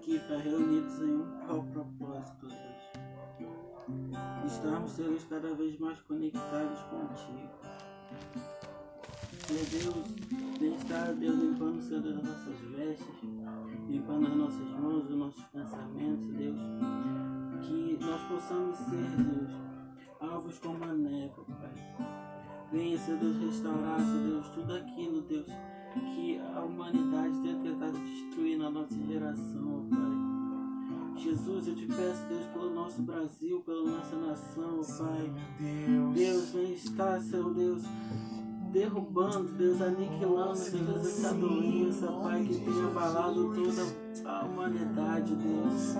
aqui para reunidos em um qual propósito, Deus. Estarmos, sendo cada vez mais conectados contigo. Meu Deus, tem estado, Deus, limpando, Senhor, as nossas vestes, limpando as nossas mãos, os nossos pensamentos, Deus. Que nós possamos ser, Deus, alvos como a neve, Pai. Venha, Senhor Deus, restaurar, Senhor Deus, tudo aquilo, Deus, que a humanidade tem tentado destruir nossa geração, Pai. Jesus, eu te peço, Deus, pelo nosso Brasil, pela nossa nação, Pai. Deus, vem estar, Senhor Deus, derrubando, Deus, aniquilando, Deus, essa doença, Pai, que tem abalado toda a humanidade, Deus.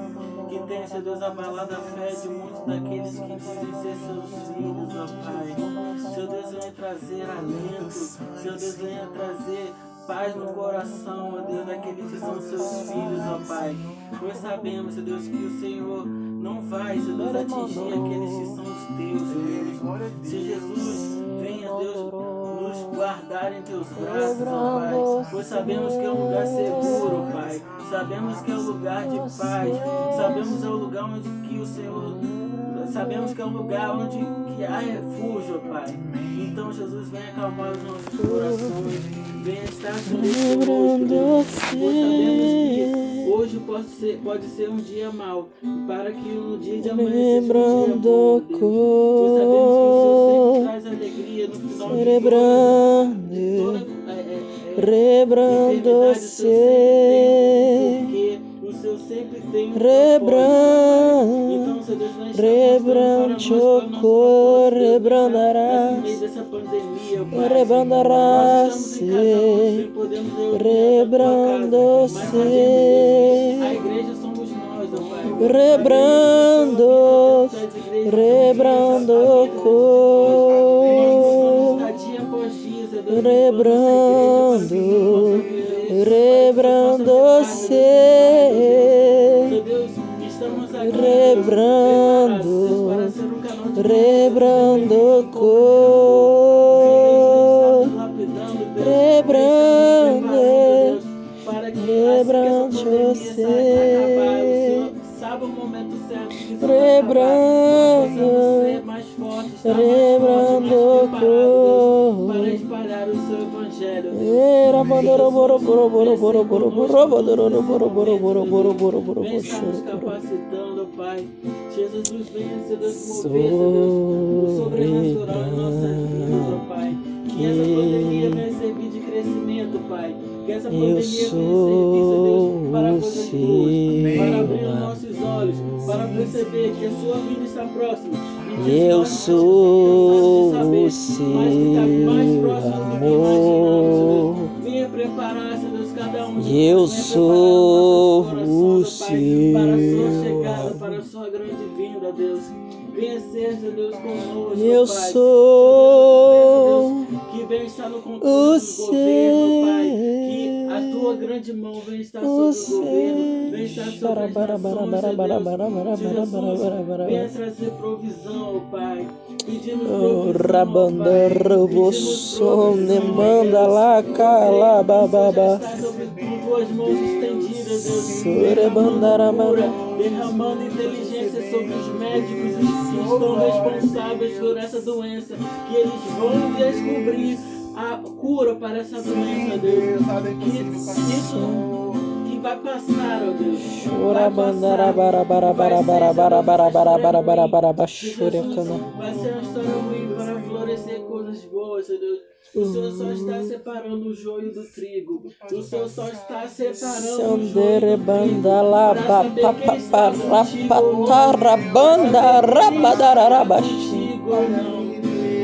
Que tem, Senhor Deus, abalado a fé de muitos daqueles que dizem ser seus filhos, ó Pai. Senhor Deus, venha trazer alento, Senhor Deus, venha trazer paz no coração, ó Deus, daqueles que são seus filhos, ó Pai. Nós sabemos, Senhor Deus, que o Senhor não vai, Senhor Deus, atingir aqueles que são os teus, Deus. Se Jesus venha, Deus, nos guardar em teus braços, ó Pai. Pois sabemos que é um lugar seguro, Pai. Sabemos que é um lugar de paz. Sabemos que é um lugar onde que o Senhor sabemos que é um lugar onde que há refúgio, Pai. Então, Jesus, venha acalmar os nossos corações, venha estar conosco, sabemos que hoje pode ser, pode ser um dia mau, para que no dia de amanhã seja um dia bom, Deus. Pois sabemos que o Senhor sempre traz alegria no final de toda, de toda é, é, é, Rebrando enfermidade, o Senhor sempre tem um porquê, o Senhor sempre tem um propósito, Rebranchocó, rebrandarás, rebrandarás, rebrando-se. Rebrando, rebrando, rebrando, rebrando. Boro boro boro boro boro boro boro boro boro boro boro boro Vem estar nos capacitando, Pai. Jesus nos venha, Deus, sobrenatural em nossas vidas, ó Pai. Que essa pandemia venha servir de crescimento, Pai. Que essa pandemia venha servir, Deus, para sou coisas boas, para abrir os nossos olhos, para perceber que a sua vida está próxima. Eu sou não o seu amor. Eu sou o Pai, para a sua chegada, para a sua grande vinda, Deus. Venha Senhor Deus, conosco, Eu sou Senhor Deus, que venha estar no o controle do governo, Pai. Tua grande mão venha estar sobre o governo, venha estar sobre as nações, Deus. Se Jesus venha trazer provisão, Pai. Pedimos Oh, provisão, rabanda Pai. Pedimos provisão, manda lá cala bababa. tuas mãos estendidas, Deus. Derramando cura, derramando inteligência sobre os médicos que estão responsáveis por essa doença. Que eles vão descobrir a cura para essa doença, Deus. Que isso que vai passar, ó Deus. Chora Vai bandara bara bara bara ser, bara Senhor bara bara uma bara história bara bara ruim. bara bara Jesus cana. vai ser uma história ruim para florescer coisas boas, Deus. O Senhor só está separando o joio do trigo. O Senhor só está separando o joio do trigo.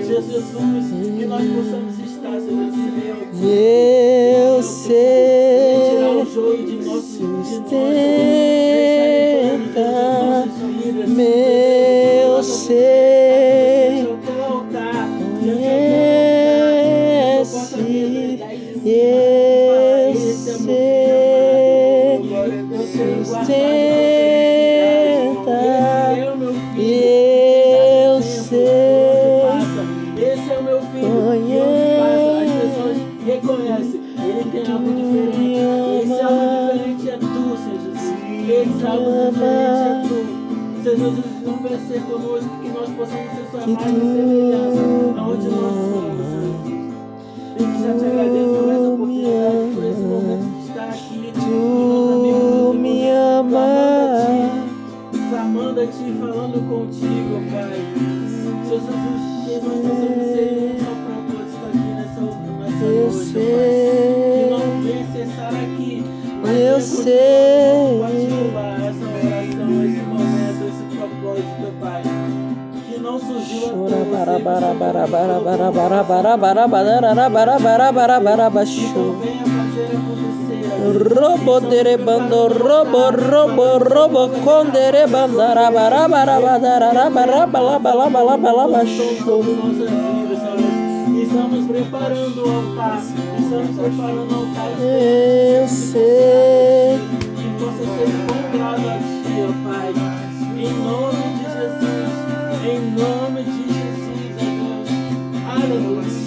Jesus, que nós possamos eu sei sustenta meu ser. ama. Seja Jesus não venha ser conosco, que nós possamos ser sua imagem e semelhança, aonde nós somos, Jesus. Eu já te agradeço por essa oportunidade, por esse momento de estar aqui. Tu me ama. Clamando a ti, falando contigo, Pai. Senhor Jesus, que nós possamos ser um só propósito aqui nessa, nessa noite, Pai. Que não venha cessar aqui. Eu sei. Shura bara bara bara bara bara bara bara bara bara bara bara bara bara bara Robo terebando, robo, robo, robo, condere bandara, bara, bara, bara, bara, bara, bara, bara, bara, bara, Estamos preparando o altar. Estamos preparando o altar. Eu sei. Que possa ser encontrado a ti, ó Pai. Em nome em nome de Jesus, é Deus. Aleluia.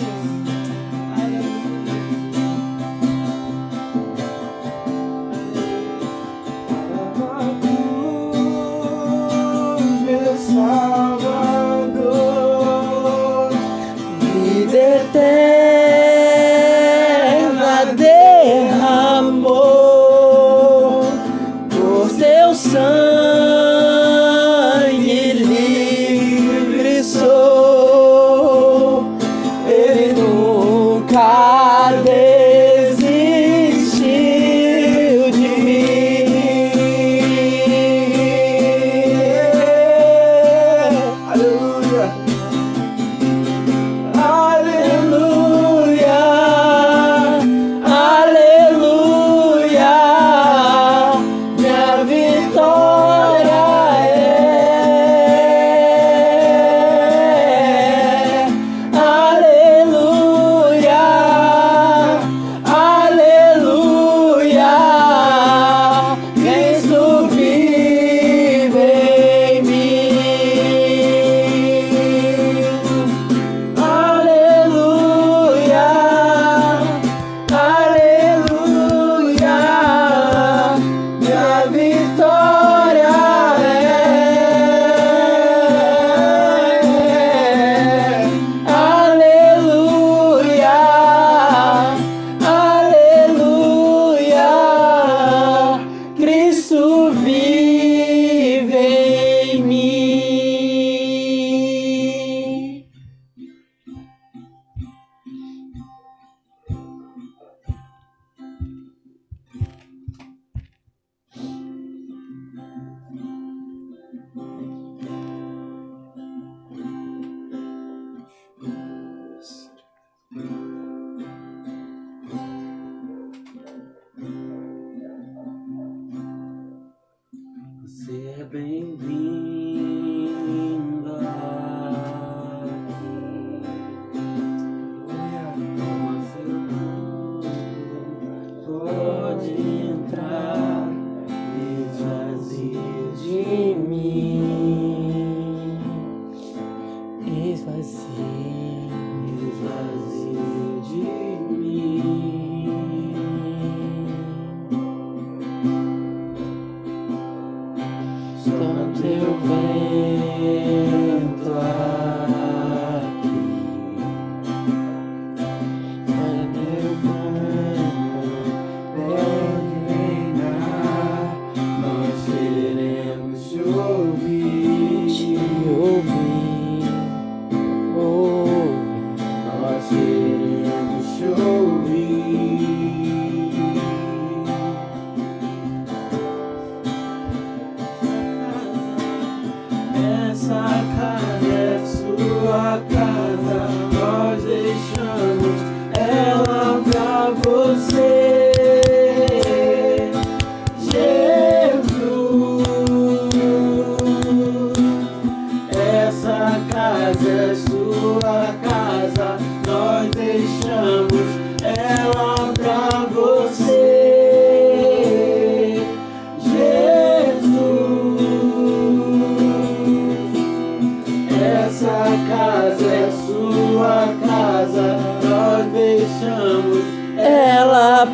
Sua casa é sua casa.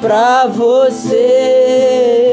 pra você.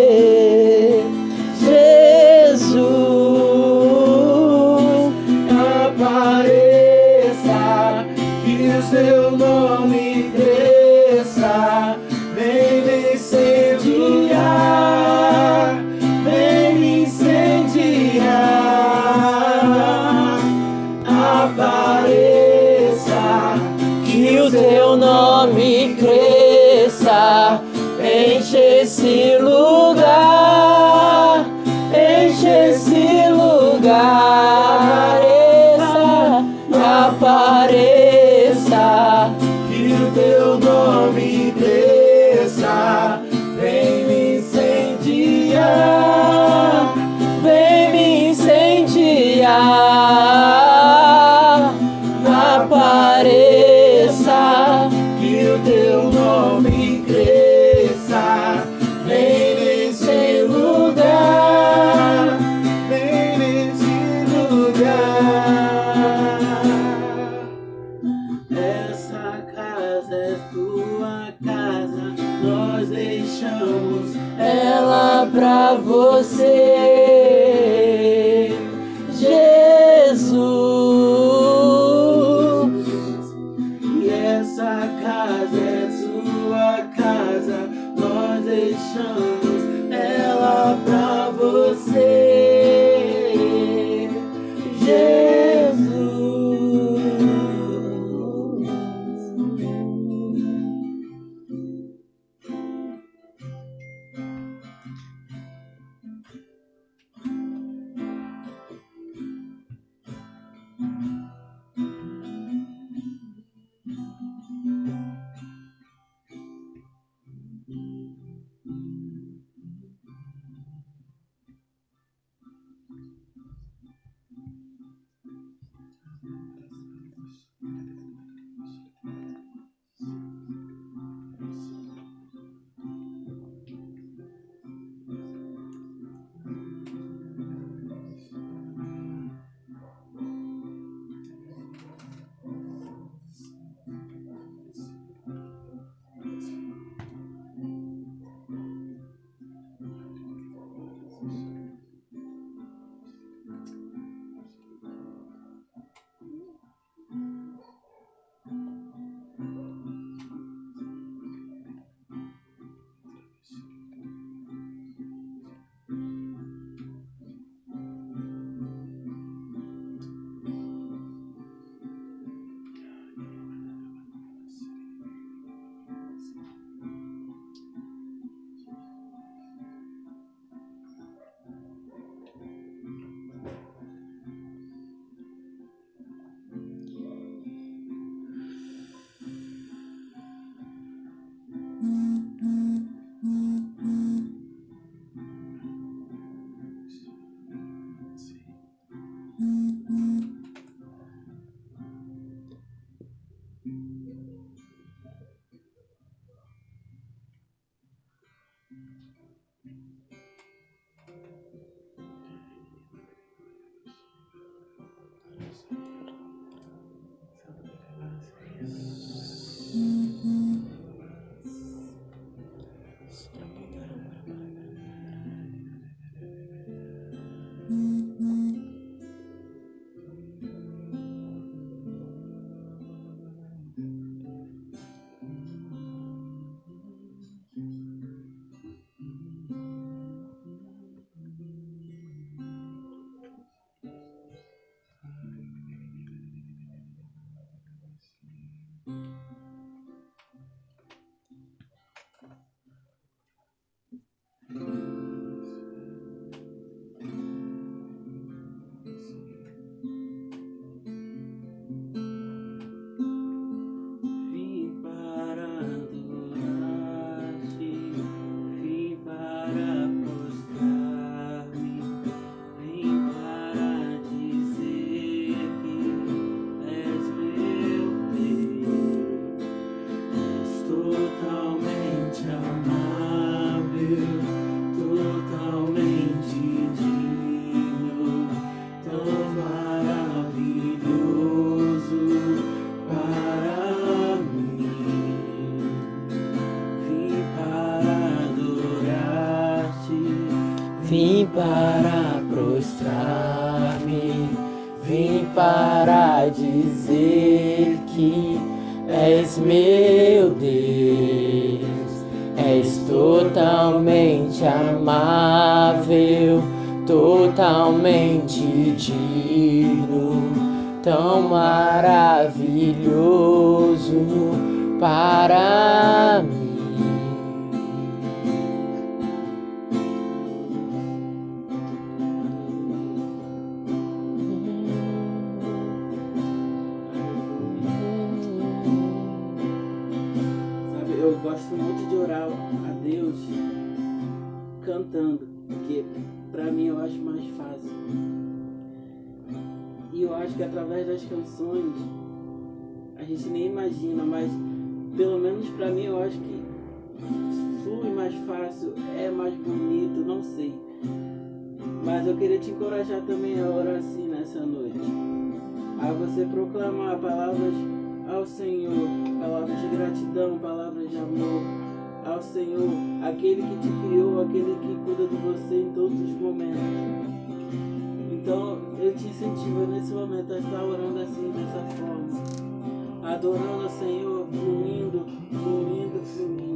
pra você. aqui. És meu Deus, és totalmente amável, totalmente digno, tão maravilhoso para mim. Cantando, porque para mim eu acho mais fácil. E eu acho que através das canções a gente nem imagina, mas pelo menos para mim eu acho que flui mais fácil, é mais bonito, não sei. Mas eu queria te encorajar também a orar assim nessa noite. A você proclamar palavras ao Senhor, palavras de gratidão, palavras de amor ao Senhor, aquele que te criou, aquele que cuida de você em todos os momentos. Então eu te incentivo nesse momento a estar orando assim, dessa forma, adorando ao Senhor, fluindo, fluindo, fluindo.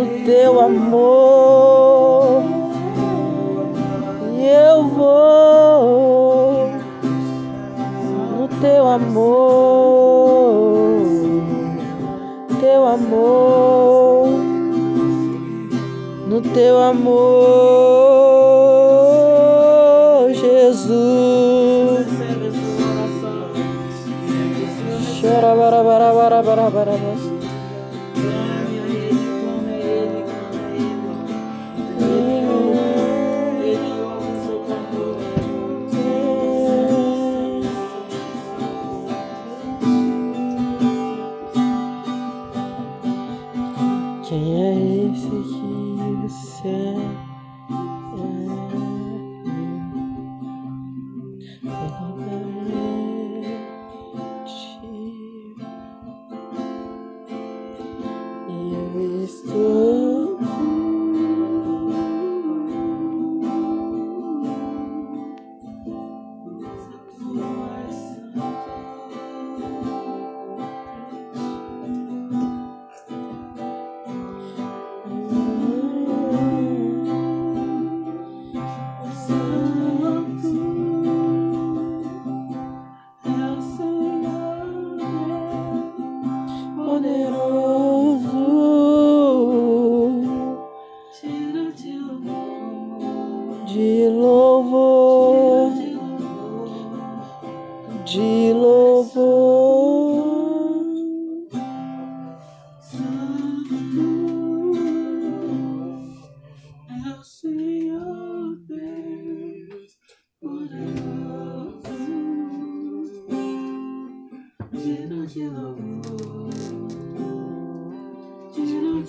No teu amor. Eu vou no teu amor, teu amor, no teu amor, Jesus. Chora, bara, bara, bara, bara, bara,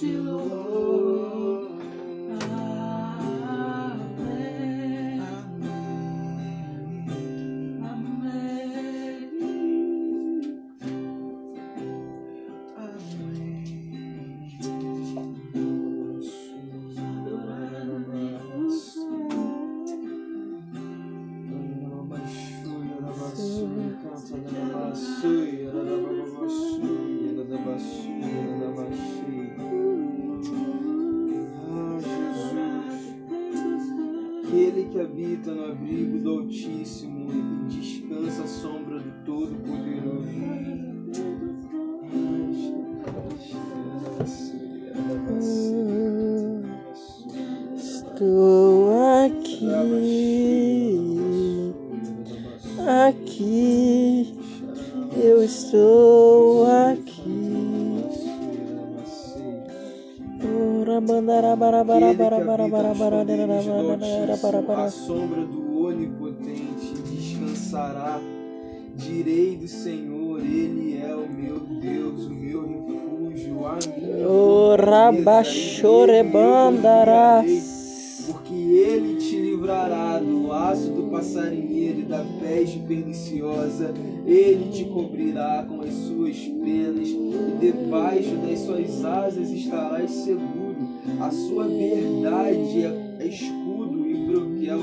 de louvor, à sombra do Onipotente, descansará. Direi do Senhor, Ele é o meu Deus, o meu refúgio, a minha fortaleza. Porque ele te livrará do laço do passarinheiro e da peste perniciosa. Ele te cobrirá com as suas penas e debaixo das suas asas estarás seguro. A sua verdade é escudo broquel.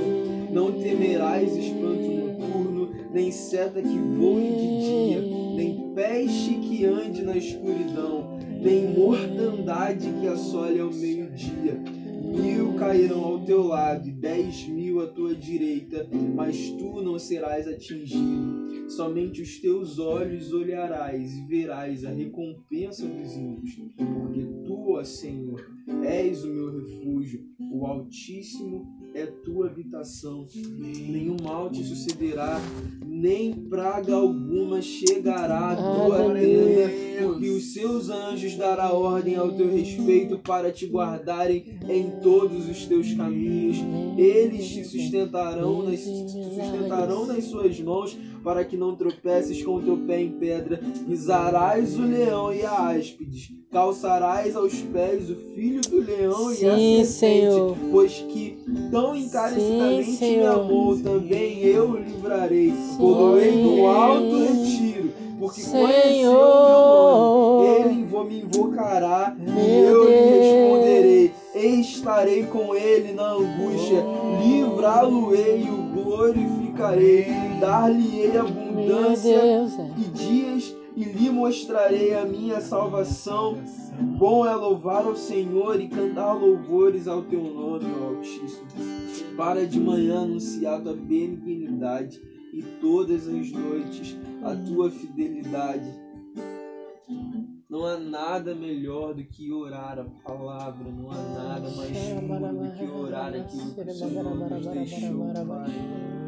Não temerás espanto noturno, nem seta que voe de dia, nem peste que ande na escuridão, nem mortandade que assole ao meio-dia. Mil cairão ao teu lado e dez mil à tua direita, mas tu não serás atingido. Somente os teus olhos olharás e verás a recompensa dos ímpios, porque tu, ó Senhor, és o meu refúgio, o Altíssimo é tua habitação. Nenhum mal te sucederá, nem praga alguma chegará à tua Aleluia. tenda, porque os seus anjos dará ordem ao teu respeito para te guardarem em todos os teus caminhos. Eles te sustentarão nas, te sustentarão nas suas mãos para que não tropeces com o teu pé em pedra. Pisarás o leão e a áspides, calçarás aos pés o filho do leão e a Sim, serpente, Senhor. pois que tão encarecidamente Sim, me Senhor. amou, também eu o livrarei. Poloei no alto retiro, porque conheceu o meu nome. Ele me invocará e Meu eu lhe responderei. Estarei com ele na angústia, livrá-lo-ei e o glorificarei, dar-lhe-ei abundância Deus. é. e dias e lhe mostrarei a minha salvação. Bom é louvar ao Senhor e cantar louvores ao teu nome, ó Altíssimo. Para de manhã anunciar tua benignidade e todas as noites a tua fidelidade. Não há nada melhor do que orar a palavra, não há nada mais puro do que orar aquilo que o Senhor nos deixou, Pai.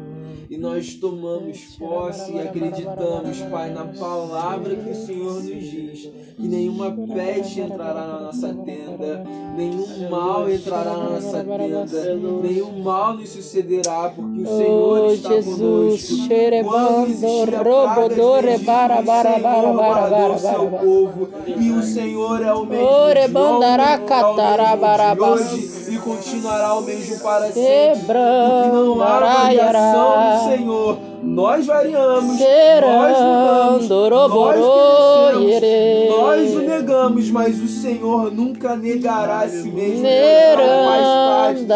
E nós tomamos posse e acreditamos, Pai, na palavra que o Senhor nos diz. Que nenhuma peste entrará na nossa tenda, nenhum mal entrará na nossa tenda, nenhum mal nos sucederá, porque o Senhor Oh, está Jesus, conosco. Quando existia robodore, pragas no Egito, o Senhor o seu povo. E o Senhor é o mesmo de ontem, é o mesmo de hoje. e continuará o mesmo para sempre. Porque não há variação do Senhor. Nós variamos, nós mudamos, nós crescemos, nós o negamos, mas o Senhor nunca negará a si mesmo. Faz parte do.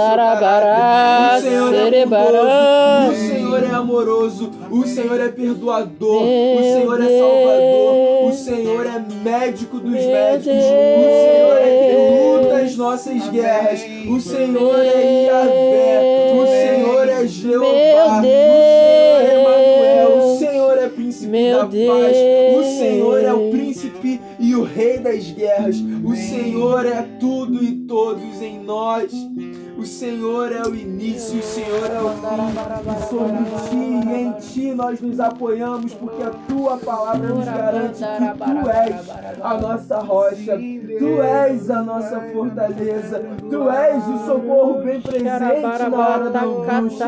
O Senhor é bondoso, o Senhor é amoroso, o Senhor é perdoador, o Senhor é salvador, o. Senhor é médico dos médicos, o Senhor é que luta as nossas guerras, o Senhor é Yahvé, o Senhor é Jeová, Meu o Senhor é Emanuel, o Deus. Senhor é príncipe Meu da paz, o Deus. Senhor é o príncipe e o rei das guerras, o Senhor é tudo e todos em nós. O Senhor é o início, o Senhor é o fim. E sobre ti e em ti nós nos apoiamos, porque a tua palavra nos garante que tu és a nossa rocha, tu és a nossa fortaleza, tu és o socorro bem presente na hora da angústia.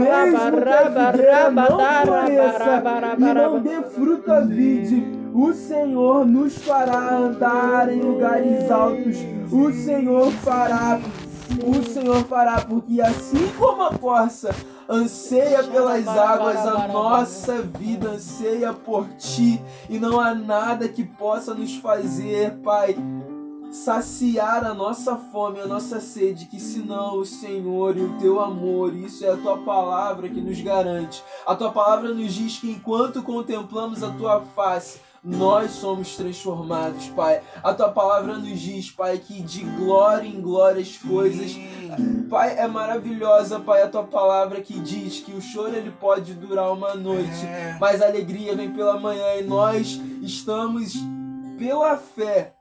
Mesmo que a figueira não floresça e não dê fruto a vide, O Senhor nos fará andar em lugares altos. O Senhor fará. O Senhor fará, porque assim como a corça anseia pelas águas, a nossa vida anseia por ti, e não há nada que possa nos fazer, Pai, saciar a nossa fome, a nossa sede, que senão o Senhor e o teu amor, isso é a tua palavra que nos garante. A tua palavra nos diz que enquanto contemplamos a tua face, nós somos transformados, Pai. A tua palavra nos diz, Pai, que de glória em glória as coisas. Pai, é maravilhosa, Pai, a tua palavra que diz que o choro ele pode durar uma noite, mas a alegria vem pela manhã e nós estamos pela fé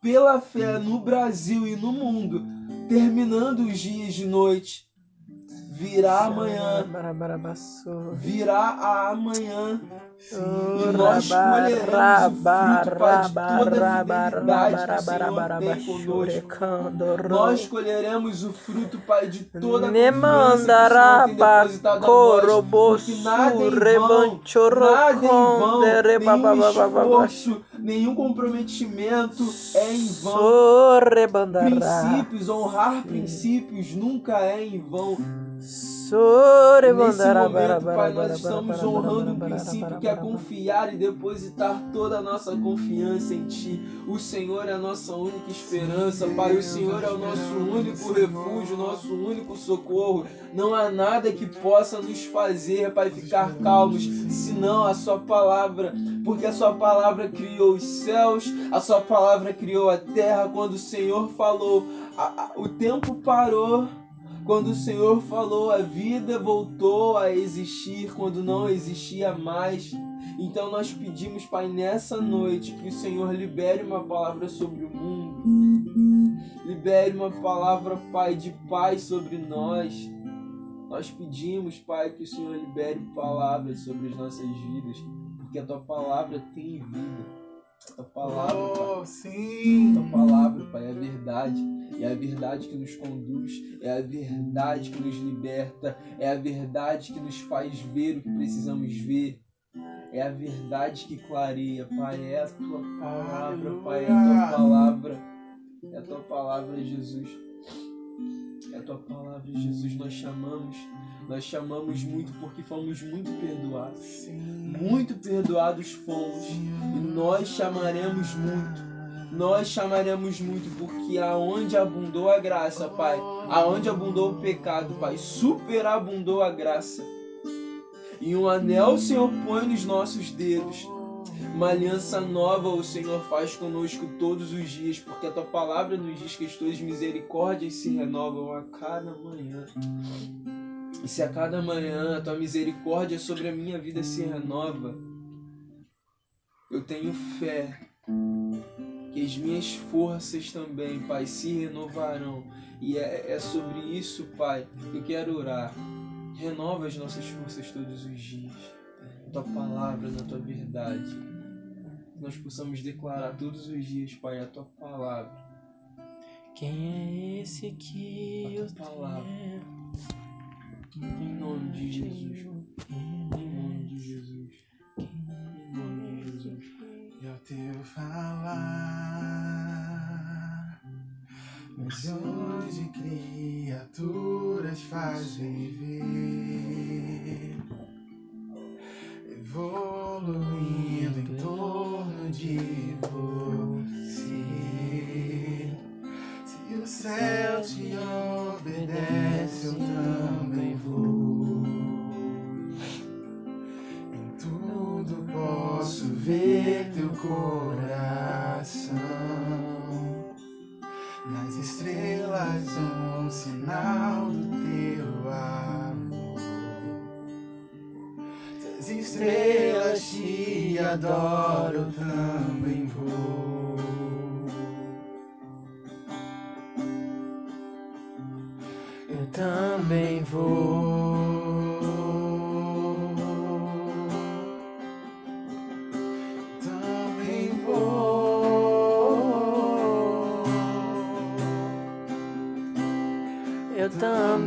pela fé no Brasil e no mundo, terminando os dias de noite. Virá amanhã. Virá a amanhã. E nós colheremos o fruto, Pai, de toda a fidelidade que o Senhor tem conosco. Nós colheremos o fruto, Pai, de toda a confiança que o Senhor tem depositado a nós. Porque nada em vão, nada em vão, nenhum esforço, nenhum comprometimento é em vão. Princípios, honrar princípios nunca é em vão. Nesse momento, Pai, nós estamos honrando um princípio que é confiar e depositar toda a nossa confiança em Ti. O Senhor é a nossa única esperança, Pai. O Senhor é o nosso único refúgio, nosso único socorro. Não há nada que possa nos fazer, Pai, ficar calmos, senão a Sua palavra. Porque a Sua palavra criou os céus, a Sua palavra criou a terra. Quando o Senhor falou, a, a, o tempo parou quando o Senhor falou, a vida voltou a existir quando não existia mais. Então nós pedimos, Pai, nessa noite que o Senhor libere uma palavra sobre o mundo. Libere uma palavra, Pai, de paz sobre nós. Nós pedimos, Pai, que o Senhor libere palavras sobre as nossas vidas, porque a tua palavra tem vida. A tua palavra, Oh, Pai. sim. A tua palavra, Pai, é verdade. É a verdade que nos conduz, é a verdade que nos liberta, é a verdade que nos faz ver o que precisamos ver. É a verdade que clareia, Pai. É a tua palavra, Pai. É a tua palavra. É a tua palavra, Jesus. É a tua palavra, Jesus. Nós chamamos, nós chamamos muito porque fomos muito perdoados. Sim. Muito perdoados fomos e nós chamaremos muito. Nós chamaremos muito porque aonde abundou a graça, Pai, aonde abundou o pecado, Pai, superabundou a graça. E um anel o Senhor põe nos nossos dedos. Uma aliança nova o Senhor faz conosco todos os dias, porque a tua palavra nos diz que as tuas misericórdias se renovam a cada manhã. E se a cada manhã a tua misericórdia sobre a minha vida se renova, eu tenho fé que as minhas forças também, Pai, se renovarão. E é, é sobre isso, Pai, que eu quero orar. Renova as nossas forças todos os dias. Na tua palavra, na tua verdade. Que nós possamos declarar todos os dias, Pai, a tua palavra. Quem é esse que A eu tua palavra. tenho? Em nome de Jesus. Em nome de Jesus. E ao teu falar, milhões de criaturas faz viver, evoluindo em torno de você. Se o céu te obedece, eu também ver teu coração. Nas estrelas, um sinal do teu amor. Se as estrelas te adoram, também vou. Eu também vou.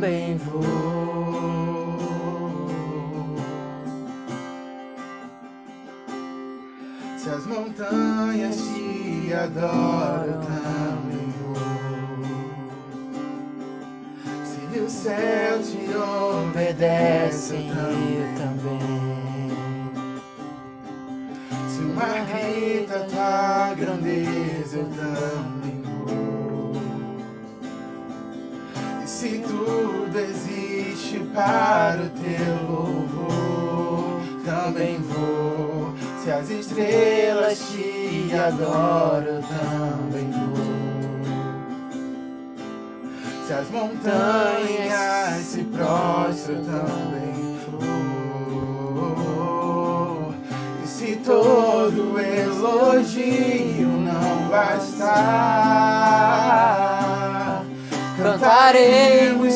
Também vou. Se as montanhas te adoram, também vou. Se o céu te obedece, eu também. Se o mar grita tua grandeza, adoram, eu também vou. Se as montanhas se prostram, também vou. E se todo elogio não bastar, cantaremos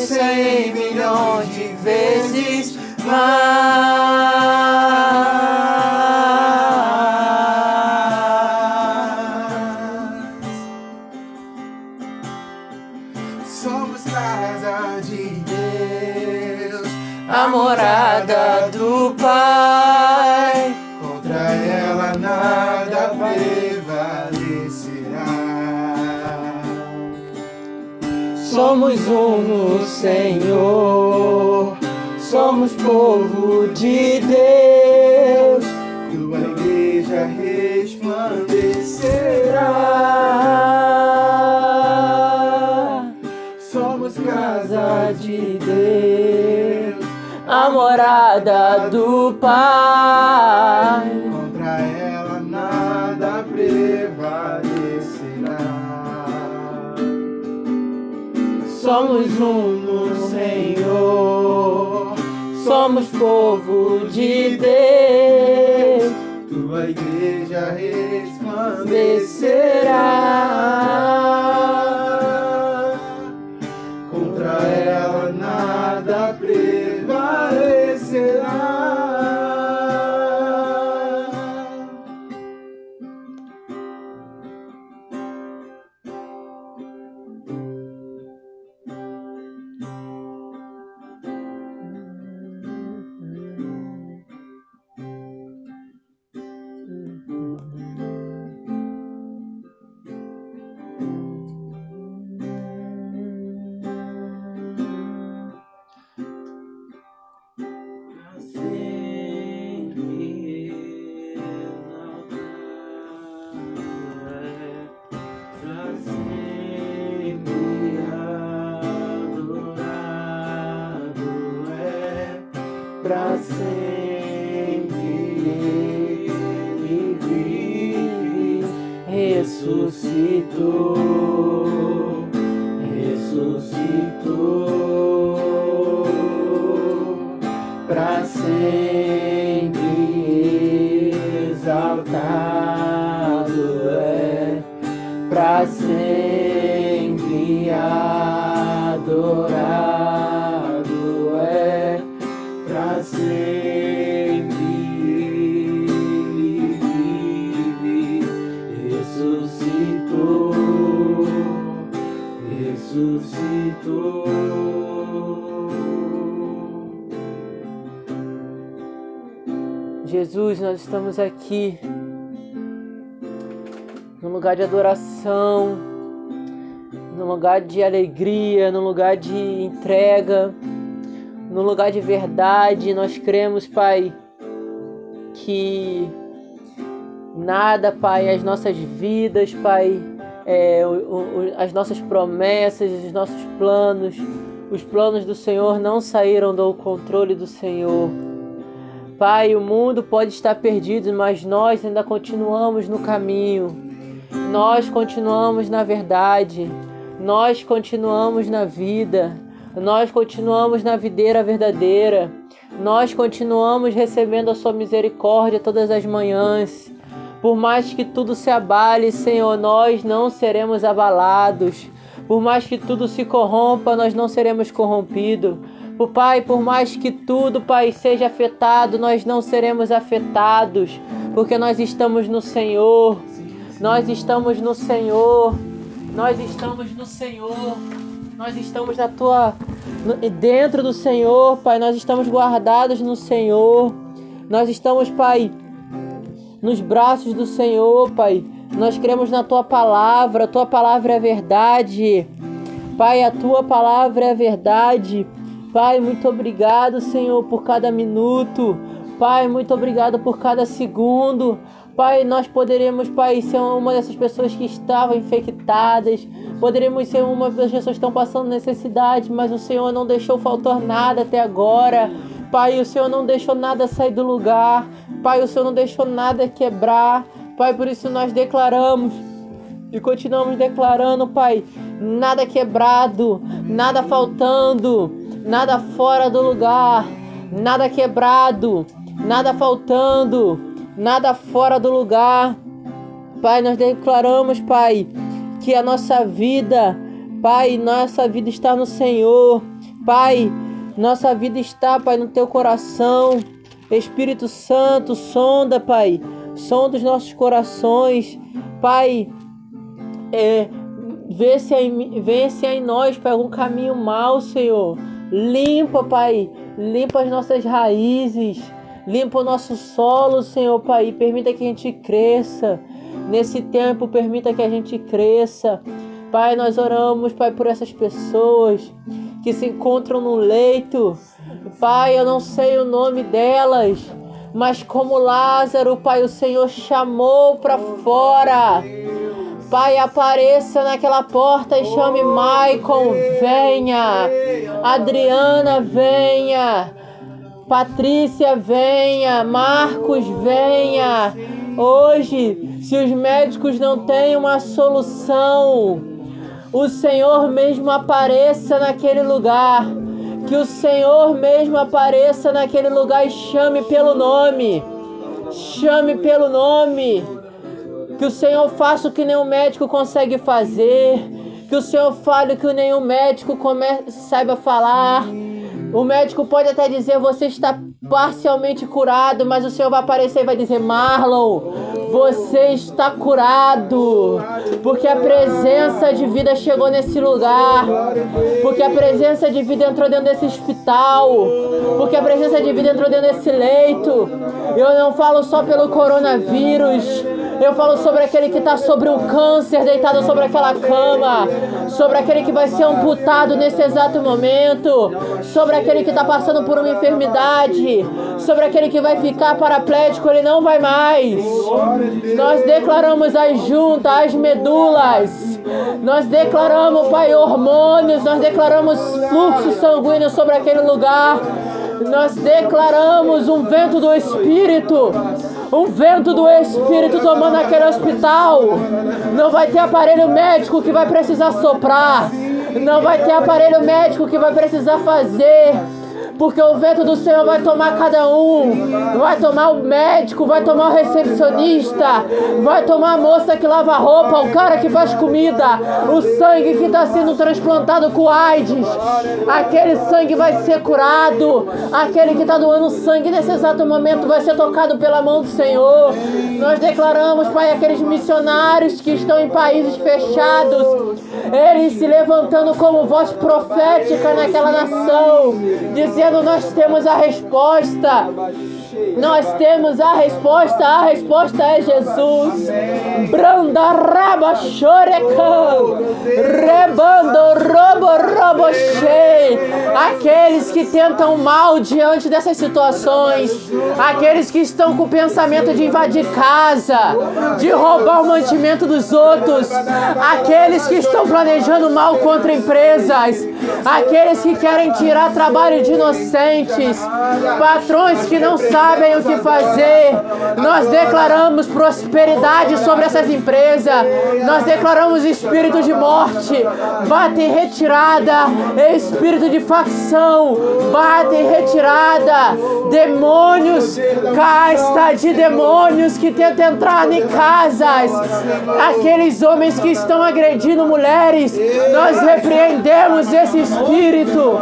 casa de Deus. A morada do Pai. Contra ela nada prevalecerá. Somos um no Senhor, somos povo de Deus. Tua igreja resplandecerá. Contra ela nada prevalecerá. Ressuscitou. Jesus, nós estamos aqui num lugar de adoração, num lugar de alegria, num lugar de entrega, num lugar de verdade. Nós cremos, Pai, que nada, Pai, as nossas vidas, Pai, é, o- o- as nossas promessas, os nossos planos, os planos do Senhor não saíram do controle do Senhor. Pai, o mundo pode estar perdido, mas nós ainda continuamos no caminho. Nós continuamos na verdade. Nós continuamos na vida. Nós continuamos na videira verdadeira. Nós continuamos recebendo a sua misericórdia todas as manhãs. Por mais que tudo se abale, Senhor, nós não seremos abalados. Por mais que tudo se corrompa, nós não seremos corrompidos. O Pai, por mais que tudo, Pai, seja afetado, nós não seremos afetados, porque nós estamos no Senhor. Nós estamos no Senhor. Nós estamos no Senhor. Nós estamos na tua dentro do Senhor, Pai. Nós estamos guardados no Senhor. Nós estamos, Pai, nos braços do Senhor, Pai. Nós cremos na tua palavra, a tua palavra é verdade. Pai, a tua palavra é verdade. Pai, muito obrigado, Senhor, por cada minuto. Pai, muito obrigado por cada segundo. Pai, nós poderemos, Pai, ser uma dessas pessoas que estavam infectadas. Poderemos ser uma das pessoas que estão passando necessidade, mas o Senhor não deixou faltar nada até agora. Pai, o Senhor não deixou nada sair do lugar. Pai, o Senhor não deixou nada quebrar. Pai, por isso nós declaramos e continuamos declarando, Pai, nada quebrado, nada faltando, nada fora do lugar, nada quebrado, nada faltando, nada fora do lugar. Pai, nós declaramos, Pai, que a nossa vida, Pai, nossa vida está no Senhor. Pai, nossa vida está, Pai, no teu coração. Espírito Santo, sonda, Pai som dos nossos corações. Pai, é, vê se, em, vê se em nós, Pai, algum caminho mal, Senhor. Limpa, Pai, limpa as nossas raízes, limpa o nosso solo, Senhor, Pai, permita que a gente cresça. Nesse tempo, permita que a gente cresça. Pai, nós oramos, Pai, por essas pessoas que se encontram no leito. Pai, eu não sei o nome delas, mas como Lázaro, Pai, o Senhor chamou para fora. Pai, apareça naquela porta e chame Maicon, venha. Adriana, venha. Patrícia, venha. Marcos, venha. Hoje, se os médicos não têm uma solução, o Senhor mesmo apareça naquele lugar. Que o Senhor mesmo apareça naquele lugar e chame pelo nome. Chame pelo nome. Que o Senhor faça o que nenhum médico consegue fazer. Que o Senhor fale o que nenhum médico saiba falar. O médico pode até dizer você está parcialmente curado, mas o Senhor vai aparecer e vai dizer: Marlon, você está curado, porque a presença de vida chegou nesse lugar, porque a presença de vida entrou dentro desse hospital, porque a presença de vida entrou dentro desse leito. Eu não falo só pelo coronavírus. Eu falo sobre aquele que está sobre um câncer, deitado sobre aquela cama, sobre aquele que vai ser amputado nesse exato momento, sobre aquele que está passando por uma enfermidade, sobre aquele que vai ficar paraplégico, ele não vai mais. Nós declaramos as juntas, as medulas, nós declaramos, Pai, hormônios, nós declaramos fluxo sanguíneo sobre aquele lugar. Nós declaramos um vento do Espírito um vento do Espírito tomando aquele hospital. Não vai ter aparelho médico que vai precisar soprar. Não vai ter aparelho médico que vai precisar fazer porque o vento do Senhor vai tomar cada um, vai tomar o médico, vai tomar o recepcionista, vai tomar a moça que lava roupa, o cara que faz comida, o sangue que está sendo transplantado com AIDS, aquele sangue vai ser curado, aquele que está doando sangue nesse exato momento vai ser tocado pela mão do Senhor. Nós declaramos, Pai, aqueles missionários que estão em países fechados, eles se levantando como voz profética naquela nação, dizendo Nós temos a resposta. Nós temos a resposta, a resposta é Jesus. Branda raba chorecan, rebando robo robo. Aqueles que tentam mal diante dessas situações, aqueles que estão com o pensamento de invadir casa, de roubar o mantimento dos outros, aqueles que estão planejando mal contra empresas, aqueles que querem tirar trabalho de inocentes, patrões que não sabem o que fazer. Nós declaramos prosperidade sobre essas empresas. Nós declaramos espírito de morte, bate em retirada, espírito de facção, bate em retirada, demônios, casta de demônios que tentam entrar em casas, aqueles homens que estão agredindo mulheres, nós repreendemos esse espírito,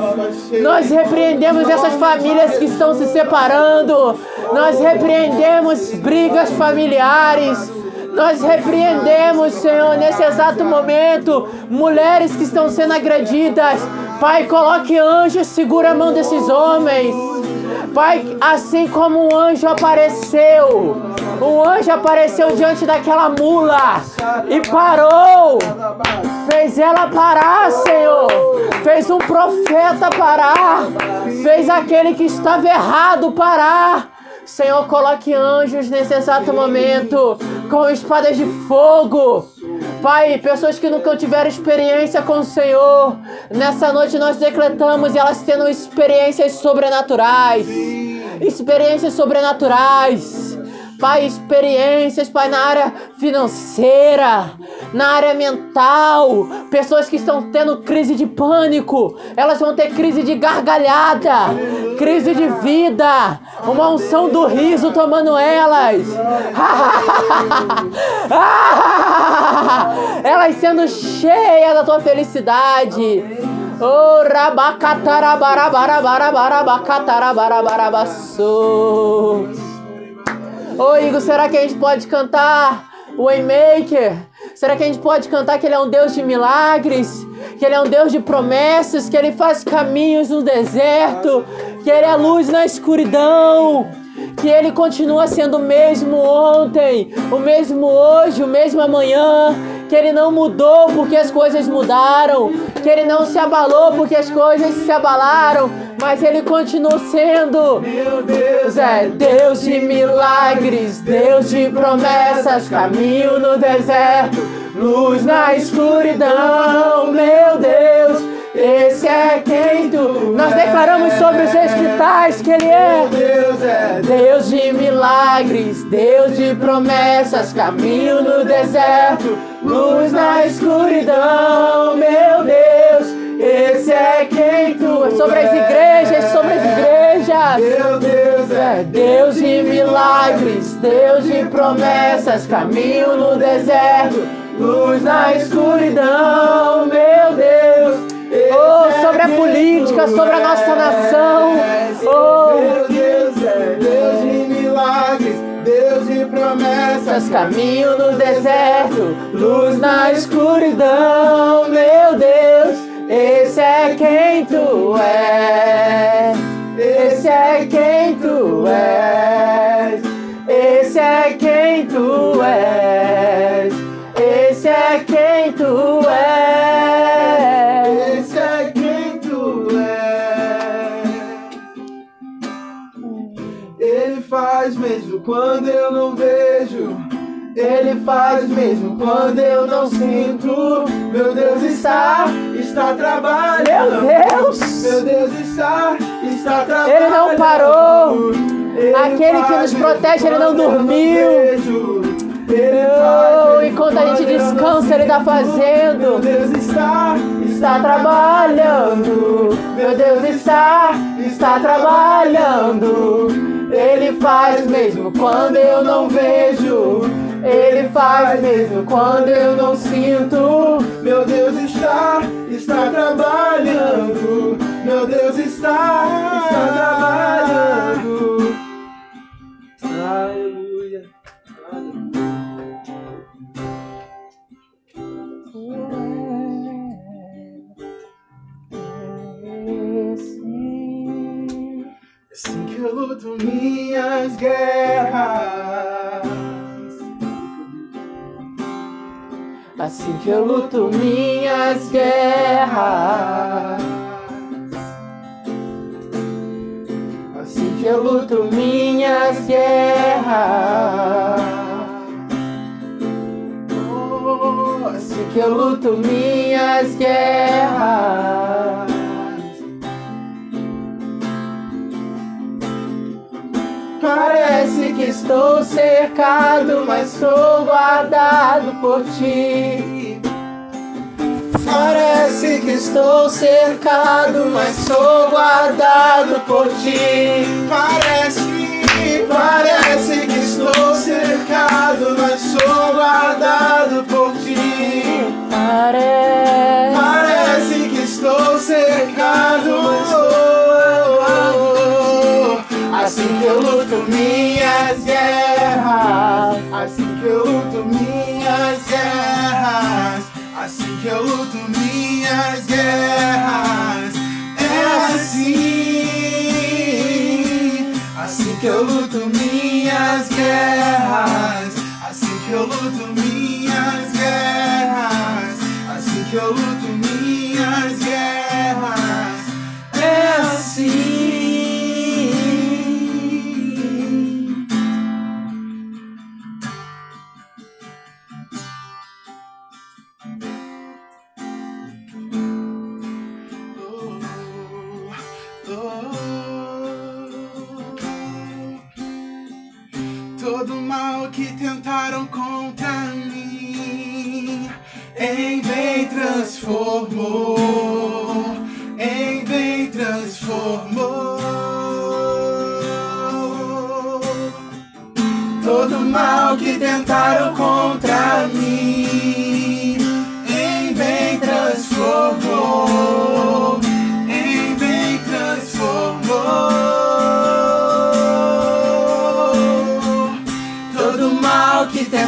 nós repreendemos essas famílias que estão se separando, nós repreendemos brigas familiares. Nós repreendemos, Senhor, nesse exato momento, mulheres que estão sendo agredidas. Pai, coloque anjos, segura a mão desses homens. Pai, assim como um anjo apareceu Um anjo apareceu diante daquela mula e parou. Fez ela parar, Senhor. Fez um profeta parar. Fez aquele que estava errado parar. Senhor, coloque anjos nesse exato momento com espadas de fogo. Pai, pessoas que nunca tiveram experiência com o Senhor, nessa noite nós decretamos elas tendo experiências sobrenaturais. Experiências sobrenaturais. Pai, experiências, Pai, na área financeira, na área mental. Pessoas que estão tendo crise de pânico, elas vão ter crise de gargalhada, crise de vida, uma unção do riso tomando elas. elas sendo cheias da tua felicidade. Oh, rabacatarabarabarabarabarabacatarabarabaçô. Ô Igor, será que a gente pode cantar o Waymaker? Será que a gente pode cantar que Ele é um Deus de milagres? Que Ele é um Deus de promessas? Que Ele faz caminhos no deserto? Que Ele é luz na escuridão? Que Ele continua sendo o mesmo ontem, o mesmo hoje, o mesmo amanhã? Que Ele não mudou porque as coisas mudaram? Que Ele não se abalou porque as coisas se abalaram? mas ele continua sendo. Meu Deus é Deus de milagres, Deus de promessas, caminho no deserto, luz na escuridão, meu Deus. Esse é quem tu. Nós declaramos sobre os hospitais que Ele é. Deus é Deus de milagres, Deus de promessas, caminho no deserto, luz na escuridão, meu Deus. Esse é quem tu é. Sobre as igrejas, sobre as igrejas. Meu Deus É Deus de milagres, Deus de promessas, caminho no deserto, luz na escuridão, meu Deus. Oh, sobre a política, sobre a nossa nação. Oh, Meu Deus é Deus de milagres, Deus de promessas. caminho no deserto, luz na escuridão, meu Deus. Esse é quem tu és. Esse é quem tu és. Esse é quem tu és. Esse é quem tu és. Faz mesmo quando eu não vejo. Ele faz mesmo quando eu não sinto. Meu Deus está, está trabalhando. Meu Deus! Meu Deus está, está trabalhando. Ele não parou. Ele Aquele que nos protege, ele não dormiu. Oh, faz enquanto a gente não descansa, ele tá sinto. fazendo. Meu Deus está, Está trabalhando, meu Deus está, está trabalhando. Ele faz mesmo quando eu não vejo. Ele faz mesmo quando eu não sinto. Meu Deus está, está trabalhando. Meu Deus está, está trabalhando. Minhas guerras. Assim que eu luto minhas guerras. Assim que eu luto minhas guerras. Oh, Assim que eu luto minhas guerras. Parece que estou cercado, mas sou guardado por ti. Parece que estou cercado, mas sou guardado por ti. Parece, parece que estou cercado, mas sou guardado por ti. Parece. Parece que estou cercado, mas Assim que eu luto minhas guerras, assim que eu luto minhas guerras, assim que eu luto minhas guerras. É assim, assim que eu luto minhas guerras, assim que eu luto minhas guerras, assim que eu luto que tentaram contra mim, em bem transformou, em bem transformou. Todo mal que tentaram contra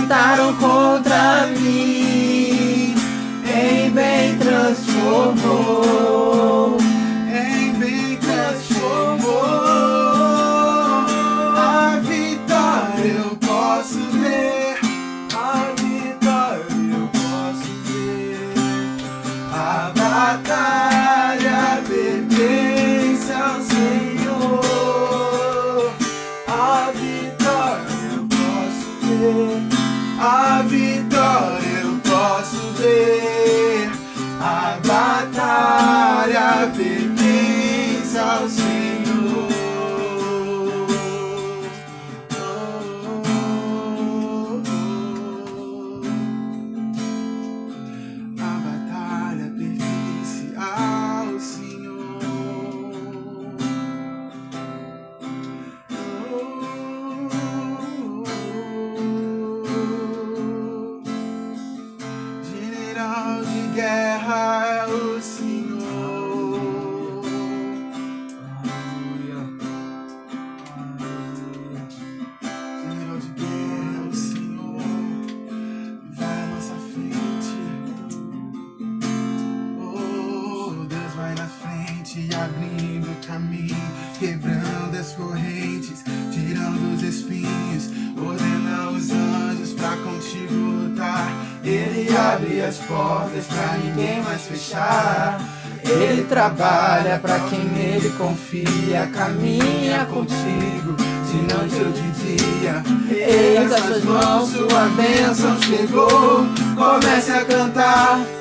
atentaram contra portas pra ninguém mais fechar. Ele trabalha pra quem ele confia, caminha contigo de noite ou de dia. Ele suas mãos, sua bênção chegou. Comece a cantar.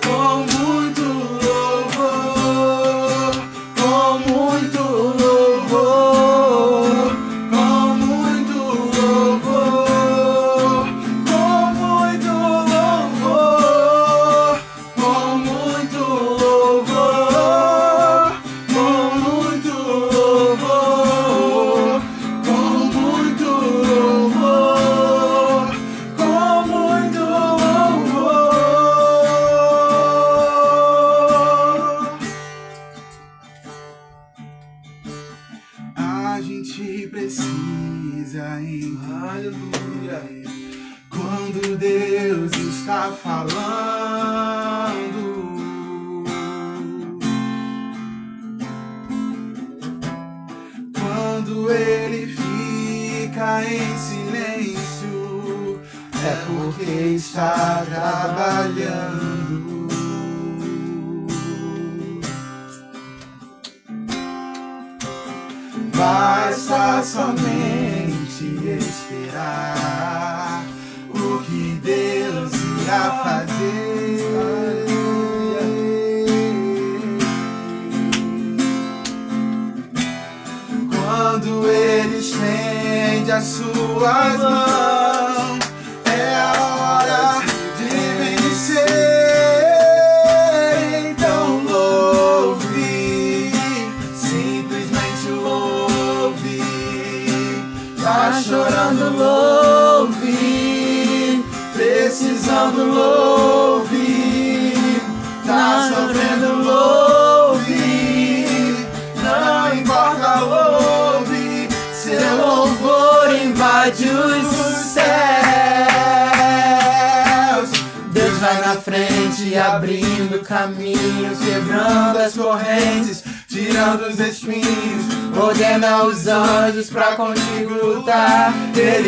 wise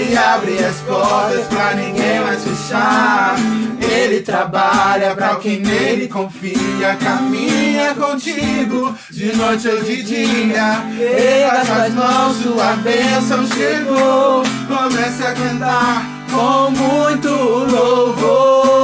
Ele abre as portas pra ninguém mais fechar. Ele trabalha pra quem nele confia. Caminha contigo de noite ou de dia. Erga suas mãos, sua bênção chegou. Comece a cantar com muito louvor.